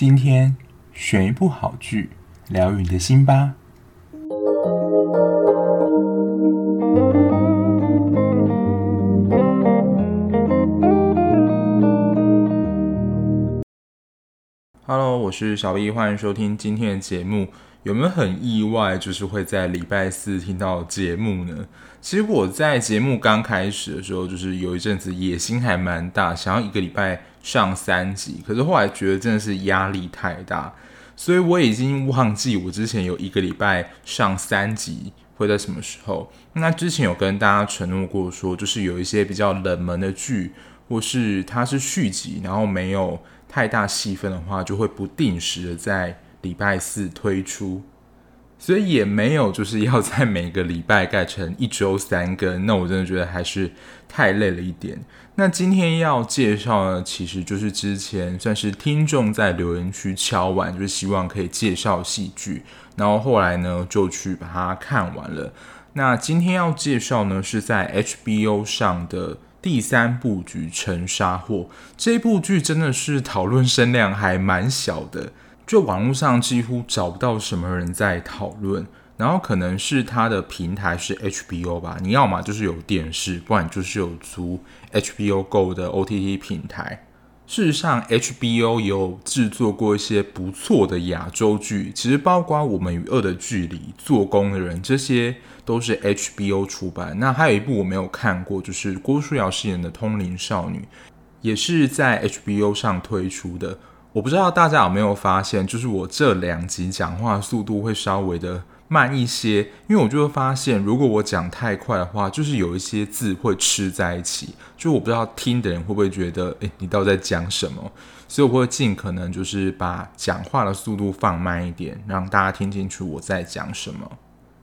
今天选一部好剧，疗愈你的心吧。Hello，我是小 B，欢迎收听今天的节目。有没有很意外，就是会在礼拜四听到节目呢？其实我在节目刚开始的时候，就是有一阵子野心还蛮大，想要一个礼拜上三集。可是后来觉得真的是压力太大，所以我已经忘记我之前有一个礼拜上三集会在什么时候。那之前有跟大家承诺过说，就是有一些比较冷门的剧，或是它是续集，然后没有太大戏份的话，就会不定时的在。礼拜四推出，所以也没有就是要在每个礼拜改成一周三更，那我真的觉得还是太累了一点。那今天要介绍呢，其实就是之前算是听众在留言区敲完，就是希望可以介绍戏剧，然后后来呢就去把它看完了。那今天要介绍呢是在 HBO 上的第三部剧《沉沙货》，这部剧真的是讨论声量还蛮小的。就网络上几乎找不到什么人在讨论，然后可能是它的平台是 HBO 吧，你要么就是有电视，不然就是有租 HBO Go 的 OTT 平台。事实上，HBO 有制作过一些不错的亚洲剧，其实包括《我们与恶的距离》、《做工的人》，这些都是 HBO 出版。那还有一部我没有看过，就是郭书瑶饰演的《通灵少女》，也是在 HBO 上推出的。我不知道大家有没有发现，就是我这两集讲话速度会稍微的慢一些，因为我就会发现，如果我讲太快的话，就是有一些字会吃在一起，就我不知道听的人会不会觉得，诶，你到底在讲什么？所以我会尽可能就是把讲话的速度放慢一点，让大家听清楚我在讲什么。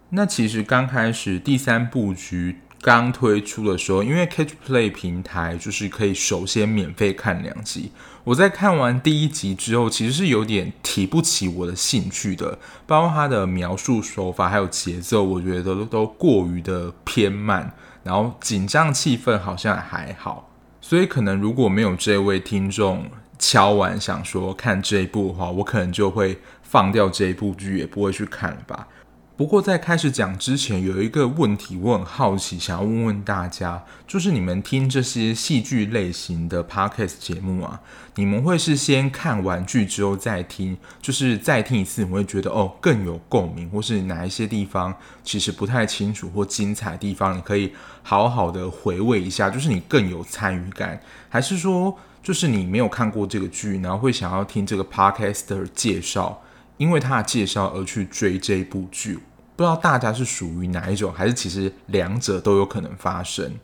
那其实刚开始第三部局。刚推出的时候，因为 Catch Play 平台就是可以首先免费看两集。我在看完第一集之后，其实是有点提不起我的兴趣的，包括它的描述手法还有节奏，我觉得都过于的偏慢，然后紧张气氛好像还好。所以可能如果没有这位听众敲完想说看这一部的话，我可能就会放掉这一部剧，也不会去看了吧。不过在开始讲之前，有一个问题我很好奇，想要问问大家，就是你们听这些戏剧类型的 podcast 节目啊，你们会是先看完剧之后再听，就是再听一次，你会觉得哦更有共鸣，或是哪一些地方其实不太清楚或精彩的地方，你可以好好的回味一下，就是你更有参与感，还是说就是你没有看过这个剧，然后会想要听这个 podcast 的介绍？因为他的介绍而去追这一部剧，不知道大家是属于哪一种，还是其实两者都有可能发生。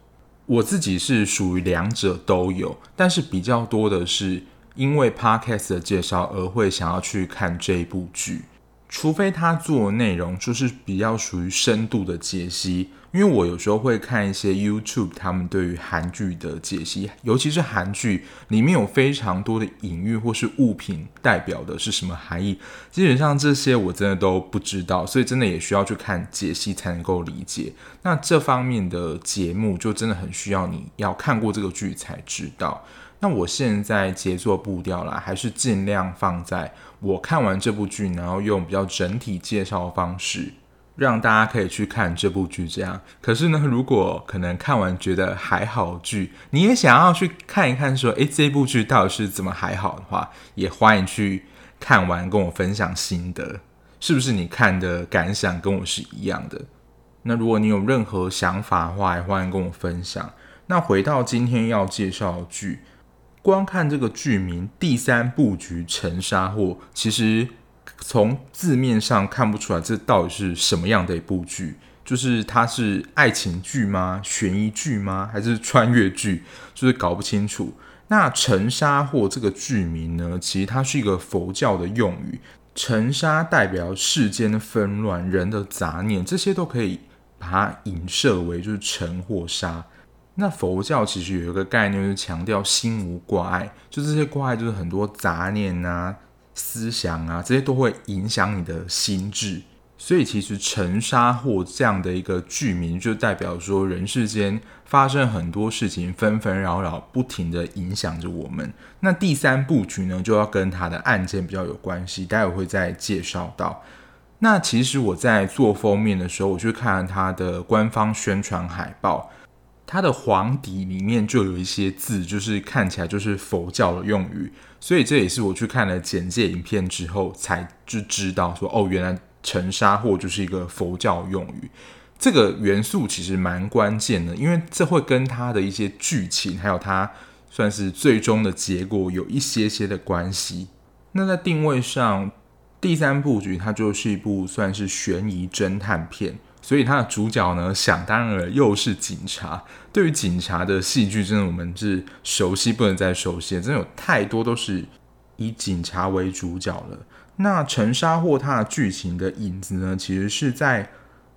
我自己是属于两者都有，但是比较多的是因为 Podcast 的介绍而会想要去看这一部剧。除非他做的内容就是比较属于深度的解析，因为我有时候会看一些 YouTube，他们对于韩剧的解析，尤其是韩剧里面有非常多的隐喻或是物品代表的是什么含义，基本上这些我真的都不知道，所以真的也需要去看解析才能够理解。那这方面的节目就真的很需要你要看过这个剧才知道。那我现在节奏步调啦，还是尽量放在我看完这部剧，然后用比较整体介绍的方式，让大家可以去看这部剧。这样，可是呢，如果可能看完觉得还好剧，你也想要去看一看，说，诶，这部剧到底是怎么还好的话，也欢迎去看完跟我分享心得，是不是你看的感想跟我是一样的？那如果你有任何想法的话，也欢迎跟我分享。那回到今天要介绍的剧。光看这个剧名“第三部剧沉沙货”，其实从字面上看不出来这到底是什么样的一部剧。就是它是爱情剧吗？悬疑剧吗？还是穿越剧？就是搞不清楚。那“沉沙或”这个剧名呢，其实它是一个佛教的用语，“沉沙”代表世间的纷乱、人的杂念，这些都可以把它影射为就是沉或沙。那佛教其实有一个概念，就是强调心无挂碍，就这些挂碍，就是很多杂念啊、思想啊，这些都会影响你的心智。所以其实沉沙或这样的一个剧名，就代表说人世间发生很多事情，纷纷扰扰，不停的影响着我们。那第三部曲呢，就要跟他的案件比较有关系，待会会再介绍到。那其实我在做封面的时候，我去看他的官方宣传海报，它的黄底里面就有一些字，就是看起来就是佛教的用语，所以这也是我去看了简介影片之后才就知道说，哦，原来。陈沙货就是一个佛教用语，这个元素其实蛮关键的，因为这会跟它的一些剧情，还有它算是最终的结果有一些些的关系。那在定位上，第三部曲它就是一部算是悬疑侦探片，所以它的主角呢，想当然又是警察。对于警察的戏剧，真的我们是熟悉不能再熟悉，真的有太多都是以警察为主角了。那陈沙货他的剧情的影子呢，其实是在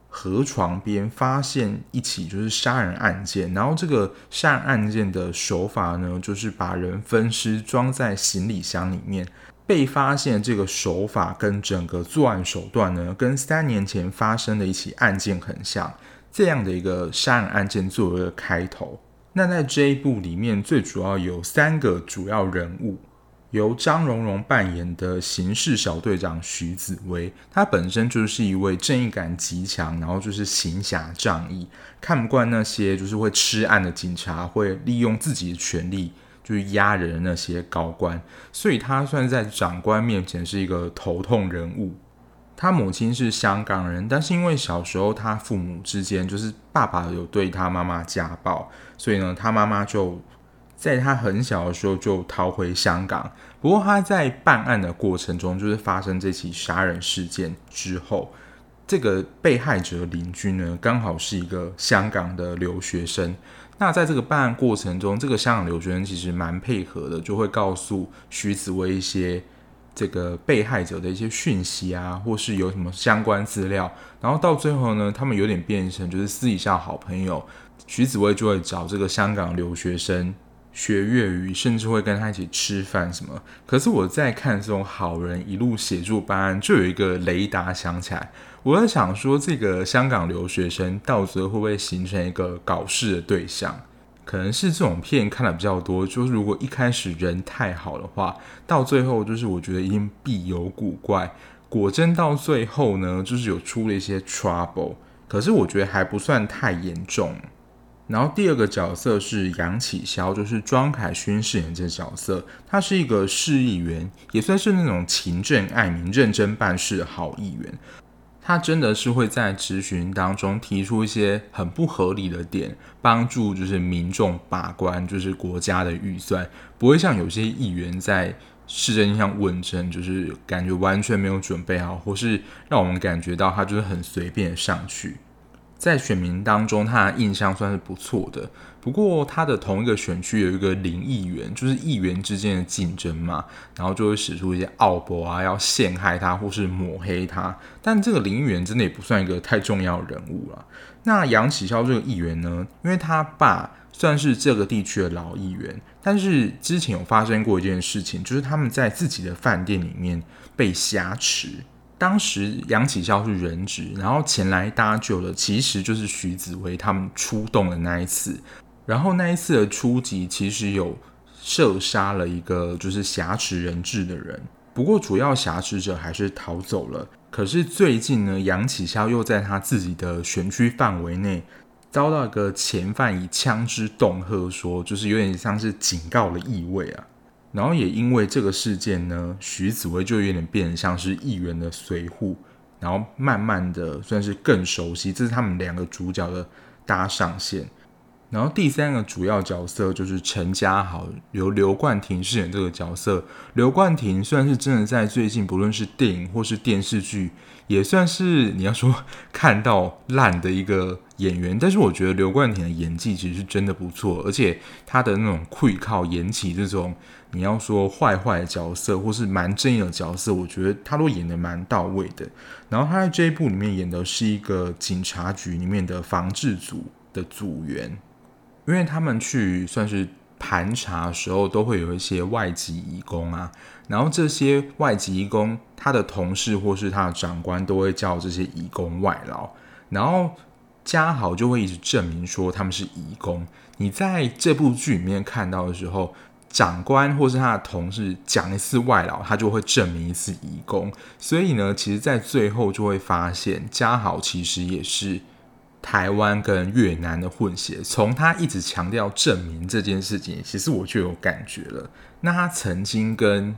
河床边发现一起就是杀人案件，然后这个杀人案件的手法呢，就是把人分尸装在行李箱里面。被发现这个手法跟整个作案手段呢，跟三年前发生的一起案件很像。这样的一个杀人案件作为一个开头，那在这一部里面最主要有三个主要人物。由张榕容扮演的刑事小队长徐子薇，他本身就是一位正义感极强，然后就是行侠仗义，看不惯那些就是会吃案的警察，会利用自己的权力就是压人那些高官，所以他算在长官面前是一个头痛人物。他母亲是香港人，但是因为小时候他父母之间就是爸爸有对他妈妈家暴，所以呢，他妈妈就。在他很小的时候就逃回香港，不过他在办案的过程中，就是发生这起杀人事件之后，这个被害者邻居呢，刚好是一个香港的留学生。那在这个办案过程中，这个香港留学生其实蛮配合的，就会告诉徐子薇一些这个被害者的一些讯息啊，或是有什么相关资料。然后到最后呢，他们有点变成就是私底下好朋友，徐子薇就会找这个香港留学生。学粤语，甚至会跟他一起吃饭什么。可是我在看这种好人一路协助办案，就有一个雷达响起来。我在想说，这个香港留学生到最后会不会形成一个搞事的对象？可能是这种片看的比较多，就是如果一开始人太好的话，到最后就是我觉得一定必有古怪。果真到最后呢，就是有出了一些 trouble，可是我觉得还不算太严重。然后第二个角色是杨启霄，就是庄凯勋饰演这个角色。他是一个市议员，也算是那种勤政爱民、认真办事的好议员。他真的是会在质询当中提出一些很不合理的点，帮助就是民众把关，就是国家的预算，不会像有些议员在市政上问政，就是感觉完全没有准备好，或是让我们感觉到他就是很随便上去。在选民当中，他的印象算是不错的。不过，他的同一个选区有一个林议员，就是议员之间的竞争嘛，然后就会使出一些奥博啊，要陷害他或是抹黑他。但这个林议员真的也不算一个太重要的人物了。那杨启霄这个议员呢，因为他爸算是这个地区的老议员，但是之前有发生过一件事情，就是他们在自己的饭店里面被挟持。当时杨启霄是人质，然后前来搭救的其实就是徐子薇他们出动的那一次。然后那一次的出击其实有射杀了一个就是挟持人质的人，不过主要挟持者还是逃走了。可是最近呢，杨启霄又在他自己的选区范围内遭到一个嫌犯以枪支恫吓，说就是有点像是警告的意味啊。然后也因为这个事件呢，徐子薇就有点变得像是议员的随扈，然后慢慢的算是更熟悉，这是他们两个主角的搭上线。然后第三个主要角色就是陈家豪，由刘冠廷饰演这个角色。刘冠廷虽然是真的在最近不论是电影或是电视剧，也算是你要说看到烂的一个演员，但是我觉得刘冠廷的演技其实是真的不错，而且他的那种会靠演起这种。你要说坏坏的角色，或是蛮正义的角色，我觉得他都演得蛮到位的。然后他在这一部里面演的是一个警察局里面的防治组的组员，因为他们去算是盘查的时候，都会有一些外籍移工啊，然后这些外籍移工，他的同事或是他的长官都会叫这些移工外劳，然后家豪就会一直证明说他们是移工。你在这部剧里面看到的时候，长官或是他的同事讲一次外劳，他就会证明一次移工。所以呢，其实，在最后就会发现，家豪其实也是。台湾跟越南的混血，从他一直强调证明这件事情，其实我就有感觉了。那他曾经跟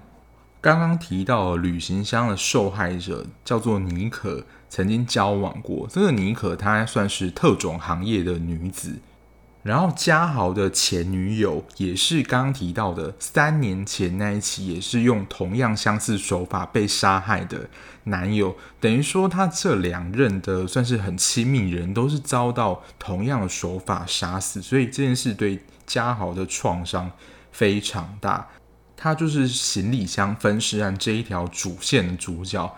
刚刚提到的旅行箱的受害者叫做妮可，曾经交往过。这个妮可她算是特种行业的女子。然后嘉豪的前女友也是刚刚提到的三年前那一期，也是用同样相似手法被杀害的男友。等于说他这两任的算是很亲密人都是遭到同样的手法杀死，所以这件事对嘉豪的创伤非常大。他就是行李箱分尸案这一条主线的主角。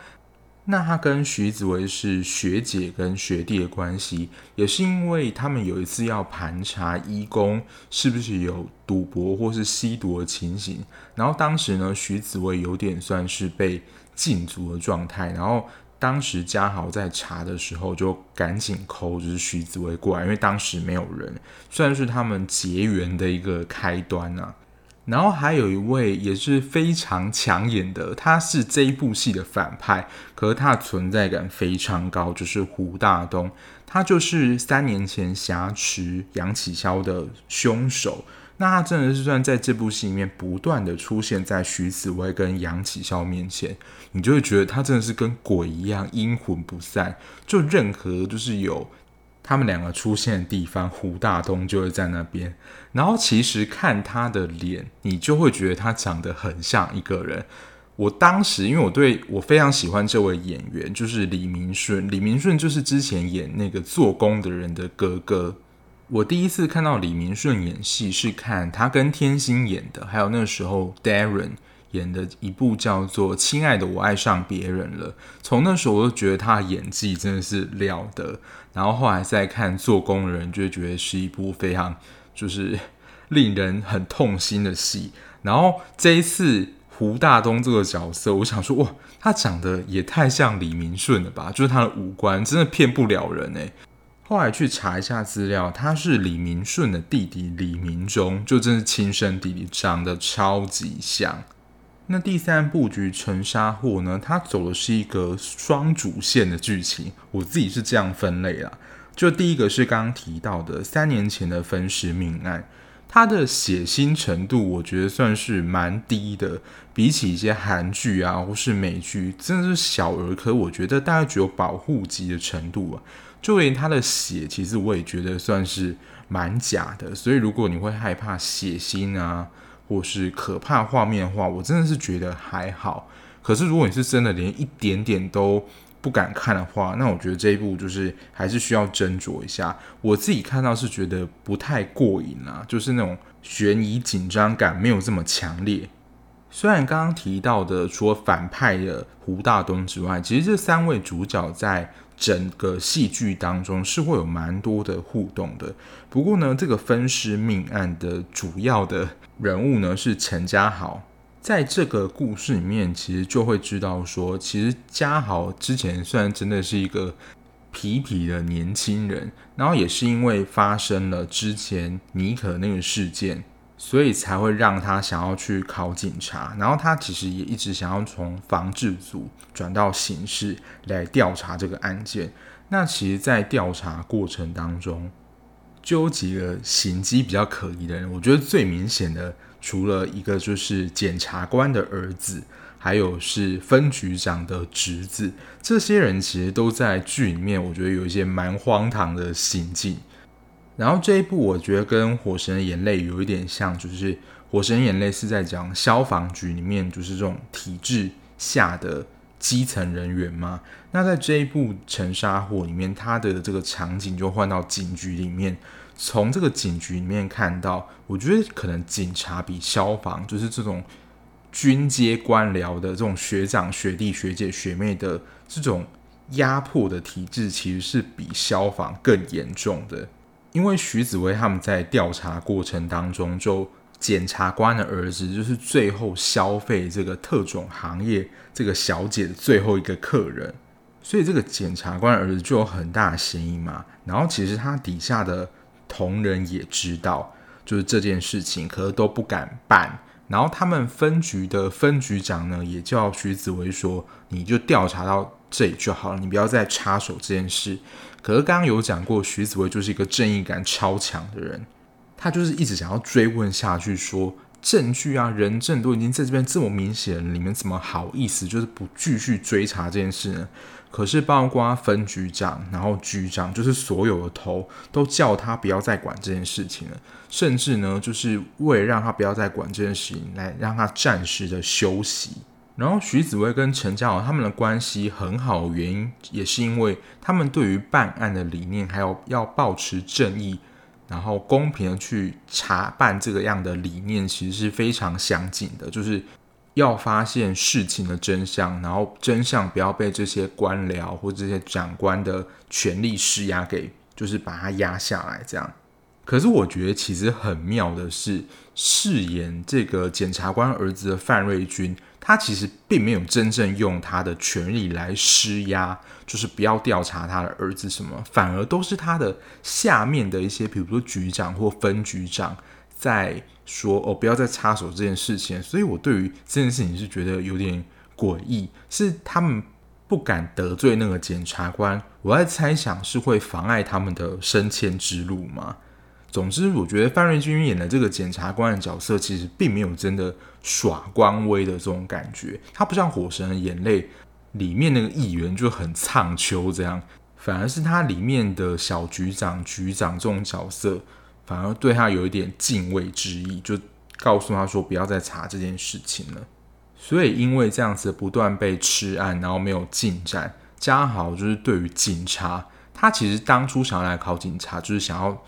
那他跟徐子薇是学姐跟学弟的关系，也是因为他们有一次要盘查医工是不是有赌博或是吸毒的情形，然后当时呢，徐子薇有点算是被禁足的状态，然后当时家豪在查的时候就赶紧 call 就是徐子薇过来，因为当时没有人，算是他们结缘的一个开端啊。然后还有一位也是非常抢眼的，他是这一部戏的反派，可是他的存在感非常高，就是胡大东，他就是三年前挟持杨启嚣的凶手。那他真的是算在这部戏里面不断的出现在徐子薇跟杨启嚣面前，你就会觉得他真的是跟鬼一样阴魂不散，就任何就是有。他们两个出现的地方，胡大东就会在那边。然后其实看他的脸，你就会觉得他长得很像一个人。我当时因为我对我非常喜欢这位演员，就是李明顺。李明顺就是之前演那个做工的人的哥哥。我第一次看到李明顺演戏是看他跟天心演的，还有那时候 Darren。演的一部叫做《亲爱的，我爱上别人了》，从那时候我就觉得他的演技真的是了得。然后后来再看《做工的人》，就会觉得是一部非常就是 令人很痛心的戏。然后这一次胡大东这个角色，我想说哇，他长得也太像李明顺了吧？就是他的五官真的骗不了人哎。后来去查一下资料，他是李明顺的弟弟李明忠，就真是亲生弟弟，长得超级像。那第三部局《沉沙货》呢？它走的是一个双主线的剧情，我自己是这样分类啦。就第一个是刚刚提到的三年前的分尸命案，它的血腥程度我觉得算是蛮低的，比起一些韩剧啊或是美剧，真的是小儿科。我觉得大概只有保护级的程度啊。就连它的血，其实我也觉得算是蛮假的。所以如果你会害怕血腥啊，或是可怕画面的话，我真的是觉得还好。可是如果你是真的连一点点都不敢看的话，那我觉得这一部就是还是需要斟酌一下。我自己看到是觉得不太过瘾啊，就是那种悬疑紧张感没有这么强烈。虽然刚刚提到的除了反派的胡大东之外，其实这三位主角在整个戏剧当中是会有蛮多的互动的。不过呢，这个分尸命案的主要的人物呢是陈家豪，在这个故事里面，其实就会知道说，其实家豪之前虽然真的是一个痞痞的年轻人，然后也是因为发生了之前妮可那个事件。所以才会让他想要去考警察，然后他其实也一直想要从防治组转到刑事来调查这个案件。那其实，在调查过程当中，就有几个行迹比较可疑的人。我觉得最明显的，除了一个就是检察官的儿子，还有是分局长的侄子，这些人其实都在剧里面，我觉得有一些蛮荒唐的行径。然后这一部我觉得跟《火神的眼泪》有一点像，就是《火神眼泪》是在讲消防局里面就是这种体制下的基层人员嘛。那在这一部《沉沙火》里面，它的这个场景就换到警局里面，从这个警局里面看到，我觉得可能警察比消防，就是这种军阶官僚的这种学长、学弟、学姐、学妹的这种压迫的体制，其实是比消防更严重的。因为徐子薇他们在调查过程当中就检察官的儿子就是最后消费这个特种行业这个小姐的最后一个客人，所以这个检察官的儿子就有很大的嫌疑嘛。然后其实他底下的同仁也知道，就是这件事情，可是都不敢办。然后他们分局的分局长呢，也叫徐子薇说：“你就调查到这里就好了，你不要再插手这件事。”可是刚刚有讲过，徐子薇就是一个正义感超强的人，他就是一直想要追问下去，说证据啊、人证都已经在这边这么明显，你们怎么好意思就是不继续追查这件事呢？可是包括分局长，然后局长，就是所有的头都叫他不要再管这件事情了，甚至呢，就是为了让他不要再管这件事情，来让他暂时的休息。然后徐子薇跟陈家豪他们的关系很好原因，也是因为他们对于办案的理念，还有要保持正义，然后公平的去查办这个样的理念，其实是非常相近的，就是。要发现事情的真相，然后真相不要被这些官僚或这些长官的权力施压给，就是把它压下来。这样，可是我觉得其实很妙的是，饰演这个检察官儿子的范瑞君，他其实并没有真正用他的权力来施压，就是不要调查他的儿子什么，反而都是他的下面的一些，比如说局长或分局长。在说哦，不要再插手这件事情，所以我对于这件事情是觉得有点诡异，是他们不敢得罪那个检察官，我在猜想是会妨碍他们的升迁之路吗？总之，我觉得范瑞君演的这个检察官的角色，其实并没有真的耍官威的这种感觉，他不像《火神的眼泪》里面那个议员就很苍秋这样，反而是他里面的小局长、局长这种角色。反而对他有一点敬畏之意，就告诉他说不要再查这件事情了。所以因为这样子不断被吃案，然后没有进展，嘉豪就是对于警察，他其实当初想要来考警察，就是想要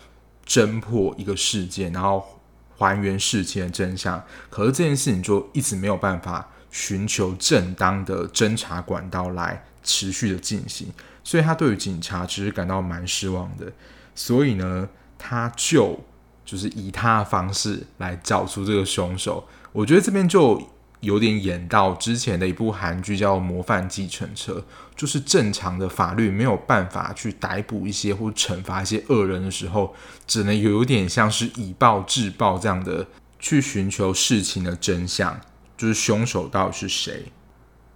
侦破一个事件，然后还原事情的真相。可是这件事情就一直没有办法寻求正当的侦查管道来持续的进行，所以他对于警察其实感到蛮失望的。所以呢，他就就是以他的方式来找出这个凶手，我觉得这边就有点演到之前的一部韩剧叫《模范计程车》，就是正常的法律没有办法去逮捕一些或惩罚一些恶人的时候，只能有点像是以暴制暴这样的去寻求事情的真相，就是凶手到底是谁。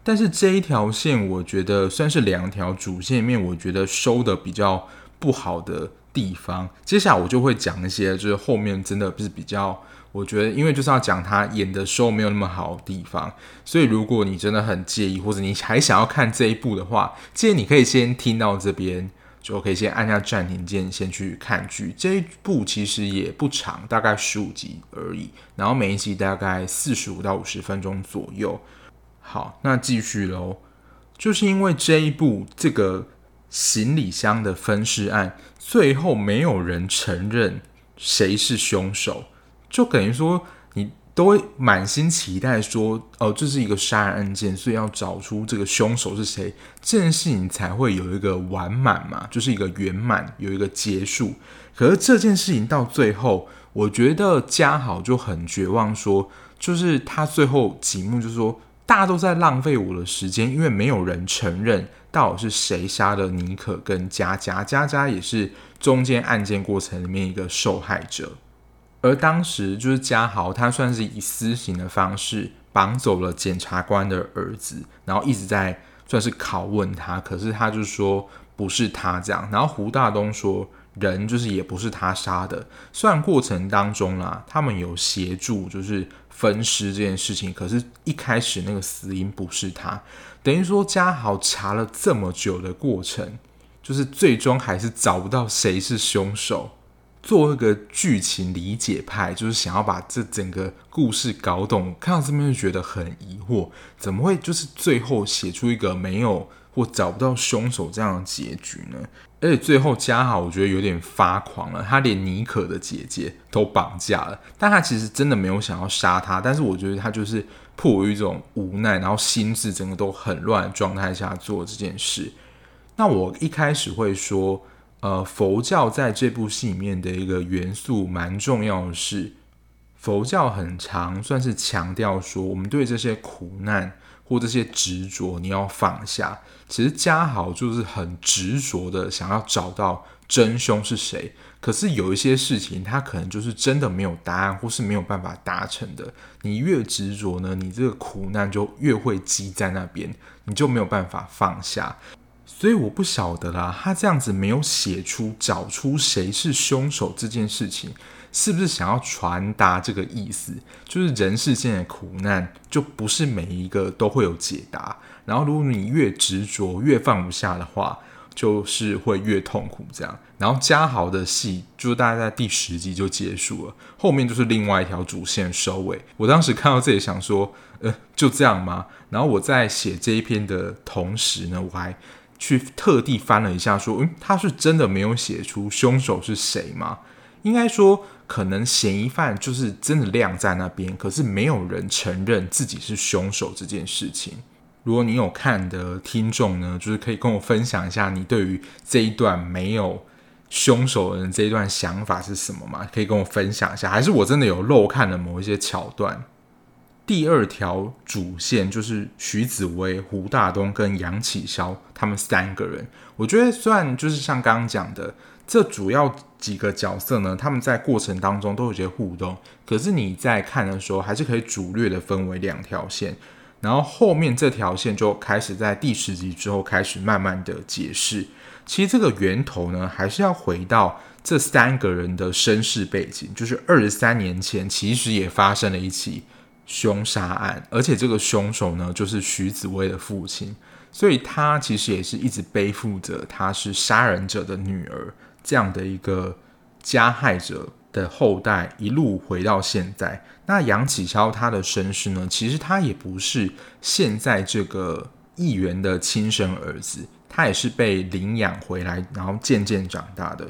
但是这一条线，我觉得算是两条主线面，我觉得收的比较不好的地方，接下来我就会讲一些，就是后面真的不是比较，我觉得因为就是要讲他演的时候没有那么好的地方，所以如果你真的很介意，或者你还想要看这一部的话，建议你可以先听到这边，就可以先按下暂停键，先去看剧。这一部其实也不长，大概十五集而已，然后每一集大概四十五到五十分钟左右。好，那继续喽，就是因为这一部这个。行李箱的分尸案，最后没有人承认谁是凶手，就等于说你都满心期待说，哦，这是一个杀人案件，所以要找出这个凶手是谁，这件事情才会有一个完满嘛，就是一个圆满，有一个结束。可是这件事情到最后，我觉得嘉豪就很绝望，说，就是他最后几幕就说，大家都在浪费我的时间，因为没有人承认。到底是谁杀了妮可跟佳佳？佳佳也是中间案件过程里面一个受害者，而当时就是家豪，他算是以私刑的方式绑走了检察官的儿子，然后一直在算是拷问他，可是他就说不是他这样，然后胡大东说人就是也不是他杀的，虽然过程当中啦，他们有协助就是分尸这件事情，可是一开始那个死因不是他。等于说，家豪查了这么久的过程，就是最终还是找不到谁是凶手。作为一个剧情理解派，就是想要把这整个故事搞懂。看到这边就觉得很疑惑，怎么会就是最后写出一个没有或找不到凶手这样的结局呢？而且最后家豪我觉得有点发狂了，他连妮可的姐姐都绑架了，但他其实真的没有想要杀他，但是我觉得他就是。迫于一种无奈，然后心智整个都很乱的状态下做这件事。那我一开始会说，呃，佛教在这部戏里面的一个元素蛮重要的是，佛教很长算是强调说，我们对这些苦难或这些执着，你要放下。其实嘉豪就是很执着的想要找到真凶是谁，可是有一些事情，他可能就是真的没有答案，或是没有办法达成的。你越执着呢，你这个苦难就越会积在那边，你就没有办法放下。所以我不晓得啦，他这样子没有写出找出谁是凶手这件事情。是不是想要传达这个意思？就是人世间的苦难，就不是每一个都会有解答。然后，如果你越执着、越放不下的话，就是会越痛苦。这样，然后嘉豪的戏，就大概在第十集就结束了，后面就是另外一条主线收尾。我当时看到这里，想说，呃，就这样吗？然后我在写这一篇的同时呢，我还去特地翻了一下，说，嗯，他是真的没有写出凶手是谁吗？应该说。可能嫌疑犯就是真的晾在那边，可是没有人承认自己是凶手这件事情。如果你有看的听众呢，就是可以跟我分享一下你对于这一段没有凶手的人这一段想法是什么吗？可以跟我分享一下，还是我真的有漏看了某一些桥段？第二条主线就是徐子薇、胡大东跟杨启霄他们三个人，我觉得算就是像刚刚讲的。这主要几个角色呢，他们在过程当中都有些互动，可是你在看的时候，还是可以主略的分为两条线，然后后面这条线就开始在第十集之后开始慢慢的解释。其实这个源头呢，还是要回到这三个人的身世背景，就是二十三年前其实也发生了一起凶杀案，而且这个凶手呢，就是徐子薇的父亲，所以他其实也是一直背负着他是杀人者的女儿。这样的一个加害者的后代一路回到现在，那杨启超他的身世呢？其实他也不是现在这个议员的亲生儿子，他也是被领养回来，然后渐渐长大的。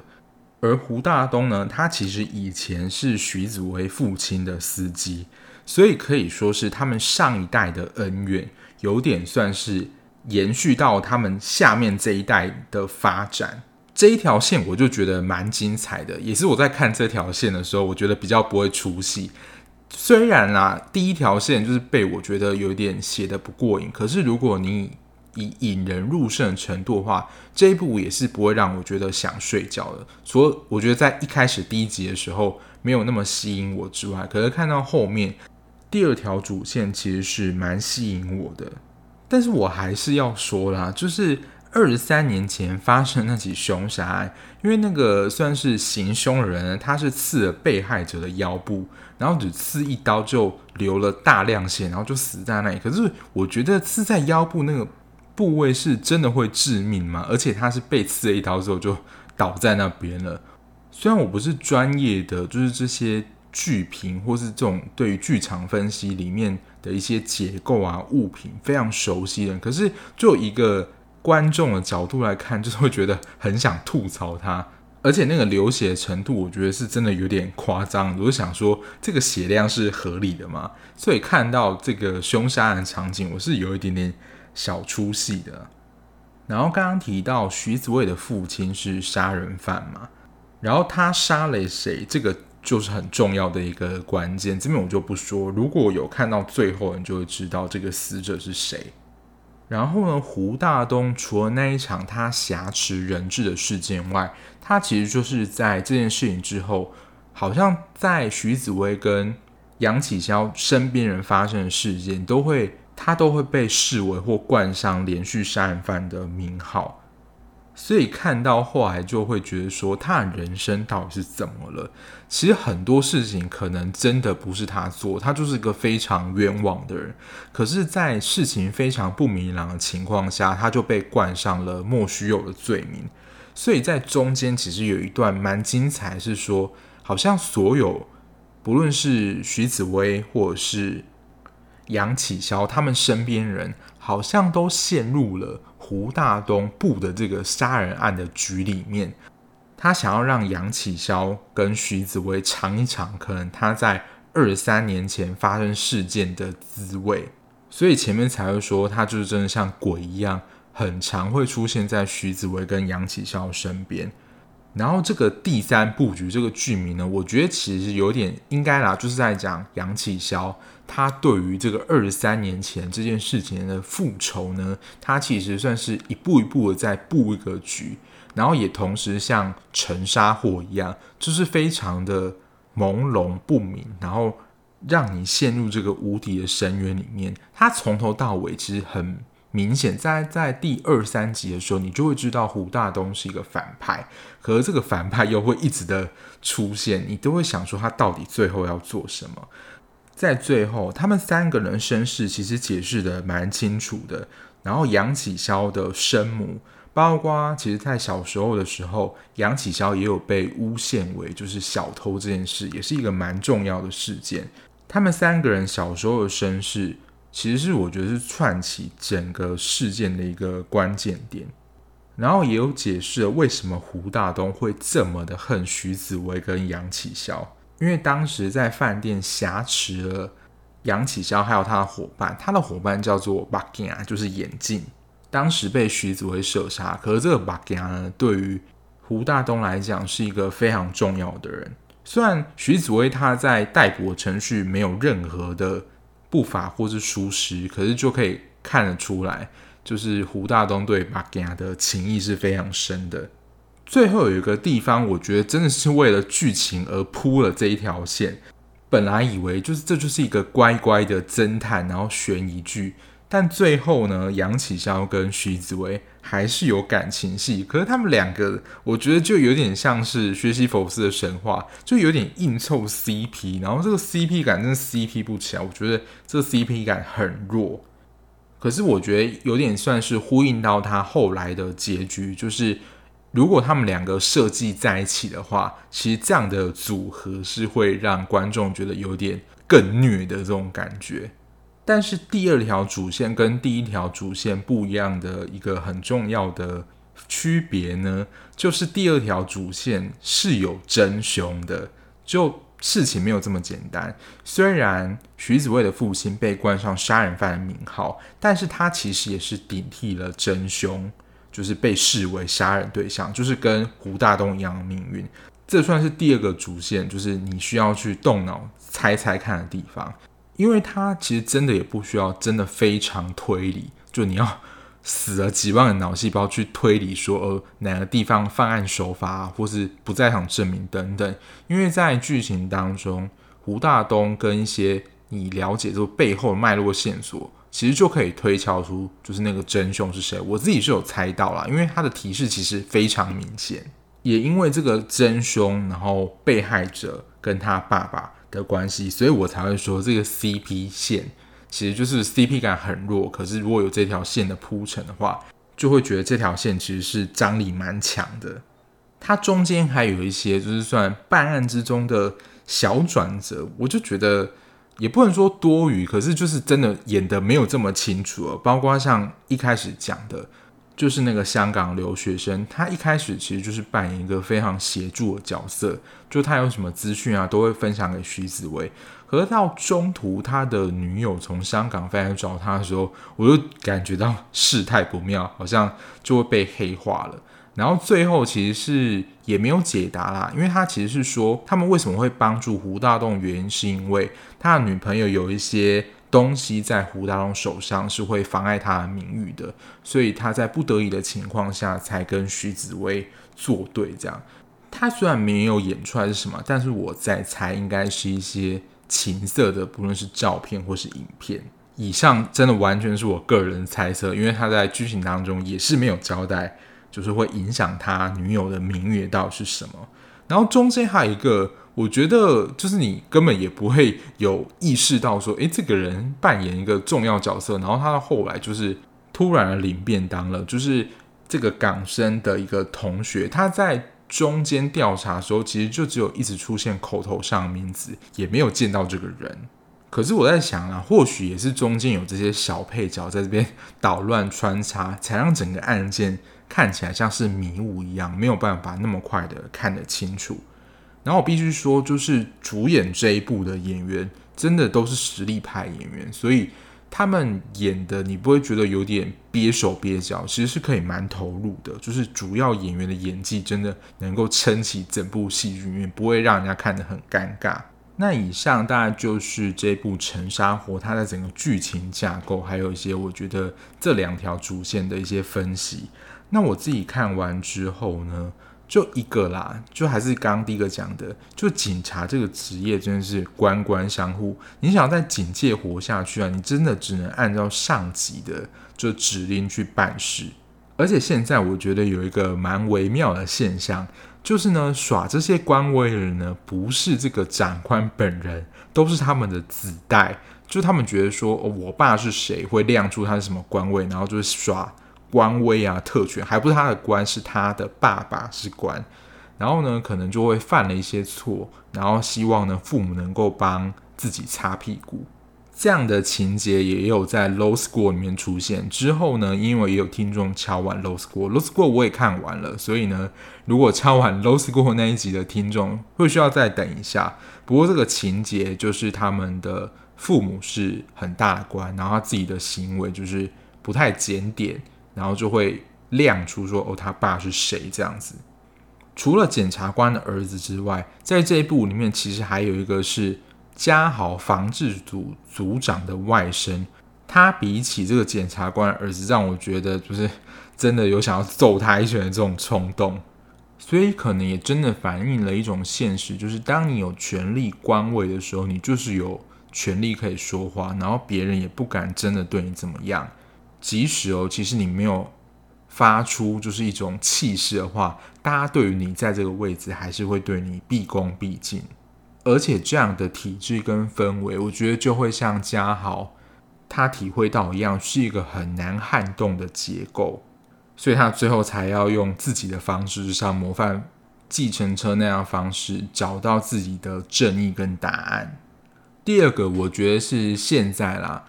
而胡大东呢，他其实以前是徐子薇父亲的司机，所以可以说是他们上一代的恩怨，有点算是延续到他们下面这一代的发展。这一条线我就觉得蛮精彩的，也是我在看这条线的时候，我觉得比较不会出戏。虽然啦，第一条线就是被我觉得有点写的不过瘾，可是如果你以引人入胜的程度的话，这一部也是不会让我觉得想睡觉的。除了我觉得在一开始第一集的时候没有那么吸引我之外，可是看到后面第二条主线其实是蛮吸引我的。但是我还是要说啦，就是。二十三年前发生那起凶杀案，因为那个算是行凶人，他是刺了被害者的腰部，然后只刺一刀就流了大量血，然后就死在那里。可是我觉得刺在腰部那个部位是真的会致命吗？而且他是被刺了一刀之后就倒在那边了。虽然我不是专业的，就是这些剧评或是这种对于剧场分析里面的一些结构啊物品非常熟悉的，可是就一个。观众的角度来看，就是会觉得很想吐槽他，而且那个流血程度，我觉得是真的有点夸张。我就想说，这个血量是合理的吗？所以看到这个凶杀案场景，我是有一点点小出戏的。然后刚刚提到徐子薇的父亲是杀人犯嘛，然后他杀了谁，这个就是很重要的一个关键。这边我就不说，如果有看到最后，你就会知道这个死者是谁。然后呢，胡大东除了那一场他挟持人质的事件外，他其实就是在这件事情之后，好像在徐子薇跟杨启霄身边人发生的事件，都会他都会被视为或冠上连续杀人犯的名号。所以看到后来就会觉得说，他的人生到底是怎么了？其实很多事情可能真的不是他做，他就是一个非常冤枉的人。可是，在事情非常不明朗的情况下，他就被冠上了莫须有的罪名。所以在中间其实有一段蛮精彩，是说好像所有不论是徐子薇或者是杨启霄，他们身边人好像都陷入了。胡大东布的这个杀人案的局里面，他想要让杨启霄跟徐子薇尝一尝，可能他在二三年前发生事件的滋味，所以前面才会说他就是真的像鬼一样，很常会出现在徐子薇跟杨启霄身边。然后这个第三布局这个剧名呢，我觉得其实有点应该啦，就是在讲杨启霄他对于这个二十三年前这件事情的复仇呢，他其实算是一步一步的在布一个局，然后也同时像沉沙火一样，就是非常的朦胧不明，然后让你陷入这个无底的深渊里面。他从头到尾其实很。明显在在第二三集的时候，你就会知道胡大东是一个反派，可是这个反派又会一直的出现，你都会想说他到底最后要做什么？在最后，他们三个人身世其实解释的蛮清楚的。然后杨启霄的生母，包括其实在小时候的时候，杨启霄也有被诬陷为就是小偷这件事，也是一个蛮重要的事件。他们三个人小时候的身世。其实是我觉得是串起整个事件的一个关键点，然后也有解释了为什么胡大东会这么的恨徐子薇跟杨启霄，因为当时在饭店挟持了杨启霄还有他的伙伴，他的伙伴叫做巴吉亚，就是眼镜，当时被徐子薇射杀。可是这个巴吉亚呢，对于胡大东来讲是一个非常重要的人，虽然徐子薇他在逮捕程序没有任何的。步伐或是疏失，可是就可以看得出来，就是胡大东对马吉亚的情谊是非常深的。最后有一个地方，我觉得真的是为了剧情而铺了这一条线。本来以为就是这就是一个乖乖的侦探，然后悬疑剧。但最后呢，杨启霄跟徐子薇还是有感情戏，可是他们两个，我觉得就有点像是薛西弗斯的神话，就有点硬凑 CP，然后这个 CP 感真的 CP 不起来，我觉得这个 CP 感很弱。可是我觉得有点算是呼应到他后来的结局，就是如果他们两个设计在一起的话，其实这样的组合是会让观众觉得有点更虐的这种感觉。但是第二条主线跟第一条主线不一样的一个很重要的区别呢，就是第二条主线是有真凶的，就事情没有这么简单。虽然徐子薇的父亲被冠上杀人犯的名号，但是他其实也是顶替了真凶，就是被视为杀人对象，就是跟胡大东一样的命运。这算是第二个主线，就是你需要去动脑猜猜看的地方。因为他其实真的也不需要真的非常推理，就你要死了几万个脑细胞去推理说，呃，哪个地方犯案手法啊，或是不在场证明等等。因为在剧情当中，胡大东跟一些你了解这个背后的脉络线索，其实就可以推敲出就是那个真凶是谁。我自己是有猜到啦，因为他的提示其实非常明显。也因为这个真凶，然后被害者跟他爸爸。的关系，所以我才会说这个 CP 线其实就是 CP 感很弱。可是如果有这条线的铺陈的话，就会觉得这条线其实是张力蛮强的。它中间还有一些就是算办案之中的小转折，我就觉得也不能说多余，可是就是真的演得没有这么清楚了。包括像一开始讲的。就是那个香港留学生，他一开始其实就是扮演一个非常协助的角色，就他有什么资讯啊，都会分享给徐子薇。可是到中途，他的女友从香港飞来找他的时候，我就感觉到事态不妙，好像就会被黑化了。然后最后其实是也没有解答啦，因为他其实是说，他们为什么会帮助胡大东，原因是因为他的女朋友有一些。东西在胡大龙手上是会妨碍他的名誉的，所以他在不得已的情况下才跟徐子薇作对。这样，他虽然没有演出来是什么，但是我在猜应该是一些情色的，不论是照片或是影片。以上真的完全是我个人猜测，因为他在剧情当中也是没有交代，就是会影响他女友的名誉到底是什么。然后中间还有一个。我觉得就是你根本也不会有意识到说，诶，这个人扮演一个重要角色，然后他后来就是突然的领便当了。就是这个港生的一个同学，他在中间调查的时候，其实就只有一直出现口头上的名字，也没有见到这个人。可是我在想啊，或许也是中间有这些小配角在这边捣乱穿插，才让整个案件看起来像是迷雾一样，没有办法那么快的看得清楚。然后我必须说，就是主演这一部的演员真的都是实力派演员，所以他们演的你不会觉得有点憋手憋脚，其实是可以蛮投入的。就是主要演员的演技真的能够撑起整部戏剧里面，不会让人家看得很尴尬。那以上大概就是这部《沉沙湖》它的整个剧情架构，还有一些我觉得这两条主线的一些分析。那我自己看完之后呢，就一个啦，就还是刚刚第一个讲的，就警察这个职业真的是官官相护。你想在警界活下去啊，你真的只能按照上级的就指令去办事。而且现在我觉得有一个蛮微妙的现象，就是呢，耍这些官威的人呢，不是这个长官本人，都是他们的子代。就他们觉得说，我爸是谁，会亮出他是什么官位，然后就是耍。官威啊，特权还不是他的官，是他的爸爸是官，然后呢，可能就会犯了一些错，然后希望呢，父母能够帮自己擦屁股，这样的情节也有在《Low School》里面出现。之后呢，因为也有听众敲完《Law School》，《Law School》我也看完了，所以呢，如果敲完《Low School》那一集的听众会需要再等一下。不过这个情节就是他们的父母是很大的官，然后他自己的行为就是不太检点。然后就会亮出说哦，他爸是谁这样子。除了检察官的儿子之外，在这一部里面其实还有一个是嘉豪防治组组长的外甥。他比起这个检察官的儿子，让我觉得就是真的有想要揍他一拳的这种冲动。所以可能也真的反映了一种现实，就是当你有权力官位的时候，你就是有权力可以说话，然后别人也不敢真的对你怎么样。即使哦，其实你没有发出就是一种气势的话，大家对于你在这个位置还是会对你毕恭毕敬。而且这样的体制跟氛围，我觉得就会像嘉豪他体会到一样，是一个很难撼动的结构，所以他最后才要用自己的方式，像模范计程车那样方式，找到自己的正义跟答案。第二个，我觉得是现在啦。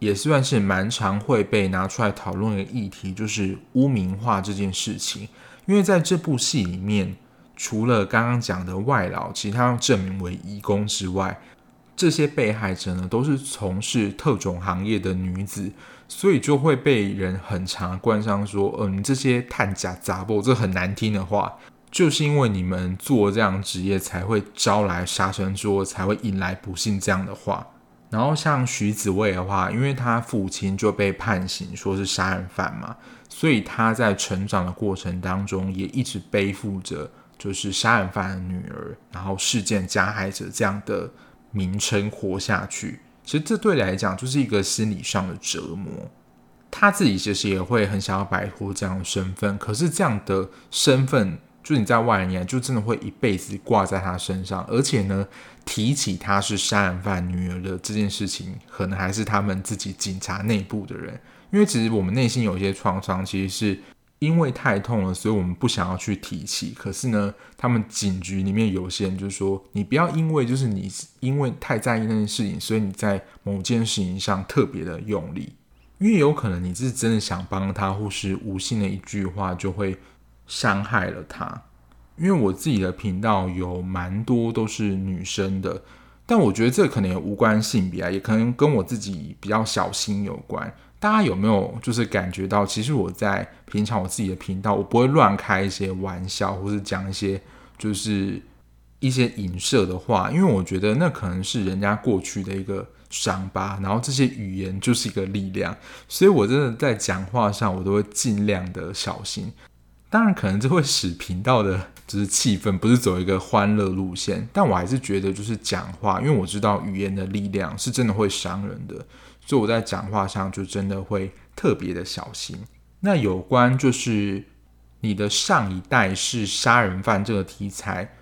也算是蛮常会被拿出来讨论的议题，就是污名化这件事情。因为在这部戏里面，除了刚刚讲的外劳，其他要证明为移工之外，这些被害者呢，都是从事特种行业的女子，所以就会被人很常冠上说：“嗯、这些探假杂报，这很难听的话，就是因为你们做这样职业，才会招来杀身之祸，才会引来不幸。”这样的话。然后像徐子未的话，因为他父亲就被判刑，说是杀人犯嘛，所以他在成长的过程当中，也一直背负着就是杀人犯的女儿，然后事件加害者这样的名称活下去。其实这对来讲就是一个心理上的折磨。他自己其实也会很想要摆脱这样的身份，可是这样的身份，就你在外人眼就真的会一辈子挂在他身上，而且呢。提起他是杀人犯女儿的这件事情，可能还是他们自己警察内部的人，因为其实我们内心有一些创伤，其实是因为太痛了，所以我们不想要去提起。可是呢，他们警局里面有些人就说，你不要因为就是你因为太在意那件事情，所以你在某件事情上特别的用力，因为有可能你是真的想帮他，或是无心的一句话就会伤害了他。因为我自己的频道有蛮多都是女生的，但我觉得这可能也无关性别啊，也可能跟我自己比较小心有关。大家有没有就是感觉到，其实我在平常我自己的频道，我不会乱开一些玩笑，或是讲一些就是一些影射的话，因为我觉得那可能是人家过去的一个伤疤，然后这些语言就是一个力量，所以我真的在讲话上，我都会尽量的小心。当然，可能这会使频道的就是气氛不是走一个欢乐路线，但我还是觉得就是讲话，因为我知道语言的力量是真的会伤人的，所以我在讲话上就真的会特别的小心。那有关就是你的上一代是杀人犯这个题材，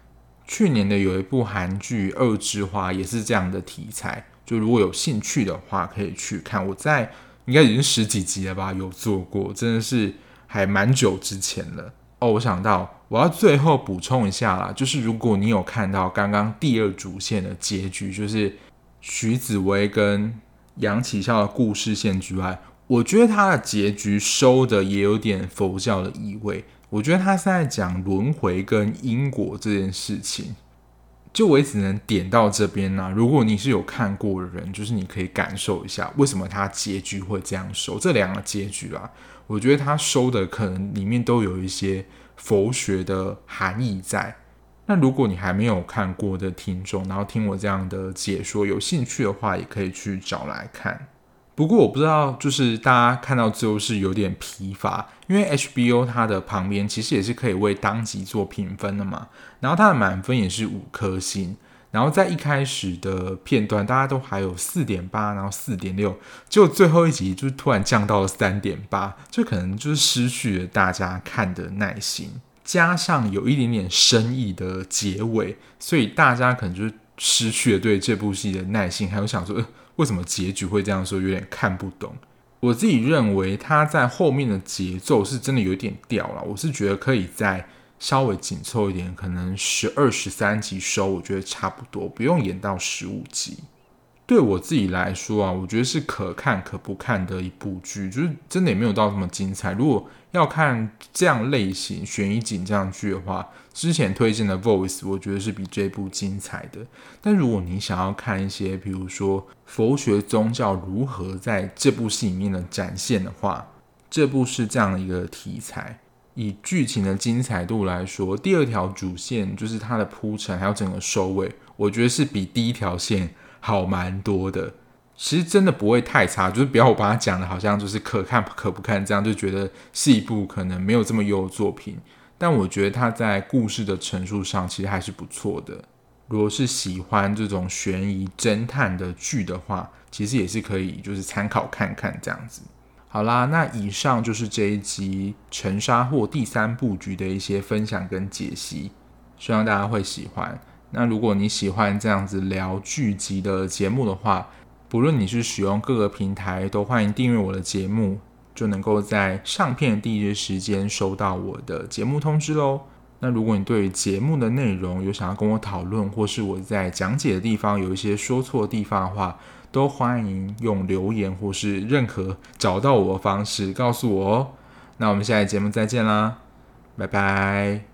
去年的有一部韩剧《恶之花》也是这样的题材，就如果有兴趣的话可以去看。我在应该已经十几集了吧，有做过，真的是。还蛮久之前了哦，我想到我要最后补充一下啦，就是如果你有看到刚刚第二主线的结局，就是徐子薇跟杨启孝的故事线之外，我觉得他的结局收的也有点佛教的意味。我觉得他是在讲轮回跟因果这件事情，就我也只能点到这边啦、如果你是有看过的人，就是你可以感受一下为什么他结局会这样收。这两个结局啊，我觉得他收的可能里面都有一些佛学的含义在。那如果你还没有看过的听众，然后听我这样的解说，有兴趣的话，也可以去找来看。不过我不知道，就是大家看到最后是有点疲乏，因为 HBO 它的旁边其实也是可以为当集做评分的嘛。然后它的满分也是五颗星，然后在一开始的片段大家都还有四点八，然后四点六，结果最后一集就突然降到了三点八，就可能就是失去了大家看的耐心，加上有一点点深意的结尾，所以大家可能就是失去了对这部戏的耐心，还有想说。为什么结局会这样说？有点看不懂。我自己认为他在后面的节奏是真的有点掉了。我是觉得可以在稍微紧凑一点，可能十二、十三集收，我觉得差不多，不用演到十五集。对我自己来说啊，我觉得是可看可不看的一部剧，就是真的也没有到这么精彩。如果要看这样类型悬疑紧张剧的话，之前推荐的《Voice》我觉得是比这部精彩的。但如果你想要看一些，比如说佛学宗教如何在这部戏里面的展现的话，这部是这样的一个题材。以剧情的精彩度来说，第二条主线就是它的铺陈还有整个收尾，我觉得是比第一条线。好蛮多的，其实真的不会太差，就是不要我把它讲的好像就是可看可不看这样，就觉得是一部可能没有这么优的作品。但我觉得它在故事的陈述上其实还是不错的。如果是喜欢这种悬疑侦探的剧的话，其实也是可以就是参考看看这样子。好啦，那以上就是这一集《沉沙获》第三部局的一些分享跟解析，希望大家会喜欢。那如果你喜欢这样子聊剧集的节目的话，不论你是使用各个平台，都欢迎订阅我的节目，就能够在上片的第一时间收到我的节目通知喽。那如果你对节目的内容有想要跟我讨论，或是我在讲解的地方有一些说错的地方的话，都欢迎用留言或是任何找到我的方式告诉我哦。那我们下期节目再见啦，拜拜。